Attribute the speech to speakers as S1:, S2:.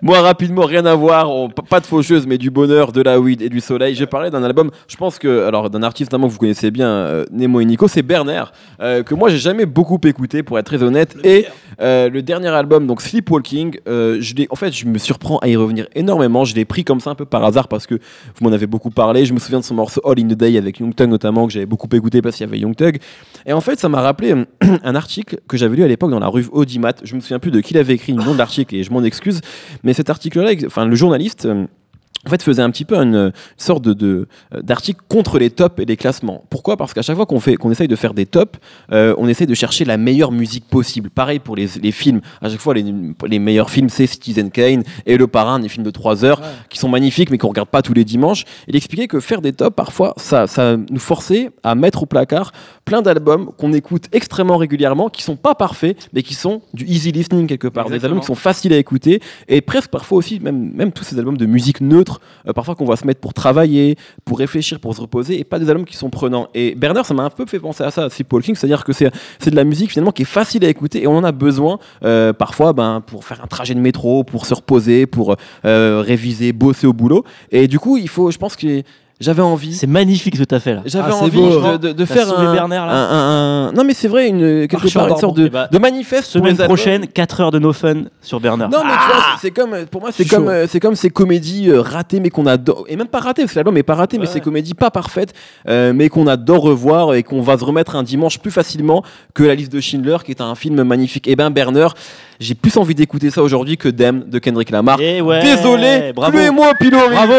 S1: Moi, rapidement, rien à voir, pas de faucheuse, mais du bonheur, de la weed et du soleil. J'ai parlé d'un album, je pense que, alors, d'un artiste notamment que vous connaissez bien, euh, Nemo et Nico, c'est Bernard, euh, que moi j'ai jamais beaucoup écouté, pour être très honnête. et euh, le dernier album, donc Sleepwalking, euh, je en fait, je me surprends à y revenir énormément. Je l'ai pris comme ça un peu par hasard parce que vous m'en avez beaucoup parlé. Je me souviens de son morceau All in the Day avec Young Thug notamment, que j'avais beaucoup écouté parce qu'il y avait Young Thug. Et en fait, ça m'a rappelé euh, un article que j'avais lu à l'époque dans la rue Audimat. Je me souviens plus de qui l'avait écrit, le nom de l'article, et je m'en excuse. Mais cet article-là, enfin, le journaliste. Euh, en fait, faisait un petit peu une, une sorte de, euh, d'article contre les tops et les classements. Pourquoi? Parce qu'à chaque fois qu'on fait, qu'on essaye de faire des tops, euh, on essaye de chercher la meilleure musique possible. Pareil pour les, les films. À chaque fois, les, les meilleurs films, c'est Citizen Kane et Le Parrain, des films de 3 heures qui sont magnifiques, mais qu'on regarde pas tous les dimanches. Il expliquait que faire des tops, parfois, ça, ça nous forçait à mettre au placard plein d'albums qu'on écoute extrêmement régulièrement, qui sont pas parfaits, mais qui sont du easy listening quelque part. Des albums qui sont faciles à écouter et presque parfois aussi, même, même tous ces albums de musique neutre, euh, parfois qu'on va se mettre pour travailler, pour réfléchir, pour se reposer, et pas des albums qui sont prenants. Et Bernard, ça m'a un peu fait penser à ça, Sleepwalking, c'est-à-dire que c'est c'est de la musique finalement qui est facile à écouter et on en a besoin euh, parfois ben, pour faire un trajet de métro, pour se reposer, pour euh, réviser, bosser au boulot. Et du coup, il faut, je pense que j'avais envie.
S2: C'est magnifique ce que t'as fait là.
S1: J'avais
S3: Ah,
S1: envie
S3: beau,
S1: de, de- de faire un,
S2: Bernard, là.
S1: un- un- un- Non mais c'est vrai, une, quelque
S3: Marchand
S1: part une sorte de,
S2: Eh bah,
S1: de manifeste. pour
S2: Semaine prochaine, 4 heures de no fun sur Bernard.
S1: Non mais tu vois, c'est- c'est comme pour moi c'est comme euh, c'est comme ces comédies euh, ratées mais qu'on adore et même pas ratées parce que l'album est pas raté mais ces comédies pas parfaites euh, mais qu'on adore revoir et qu'on va se remettre un dimanche plus facilement que la liste de Schindler qui est un film magnifique. Et ben Bernard, j'ai plus envie d'écouter ça aujourd'hui que Dem de Kendrick Lamar.
S2: Eh ouais,
S1: Désolé,
S2: bravo.
S1: plus moi Pilori.
S2: Bravo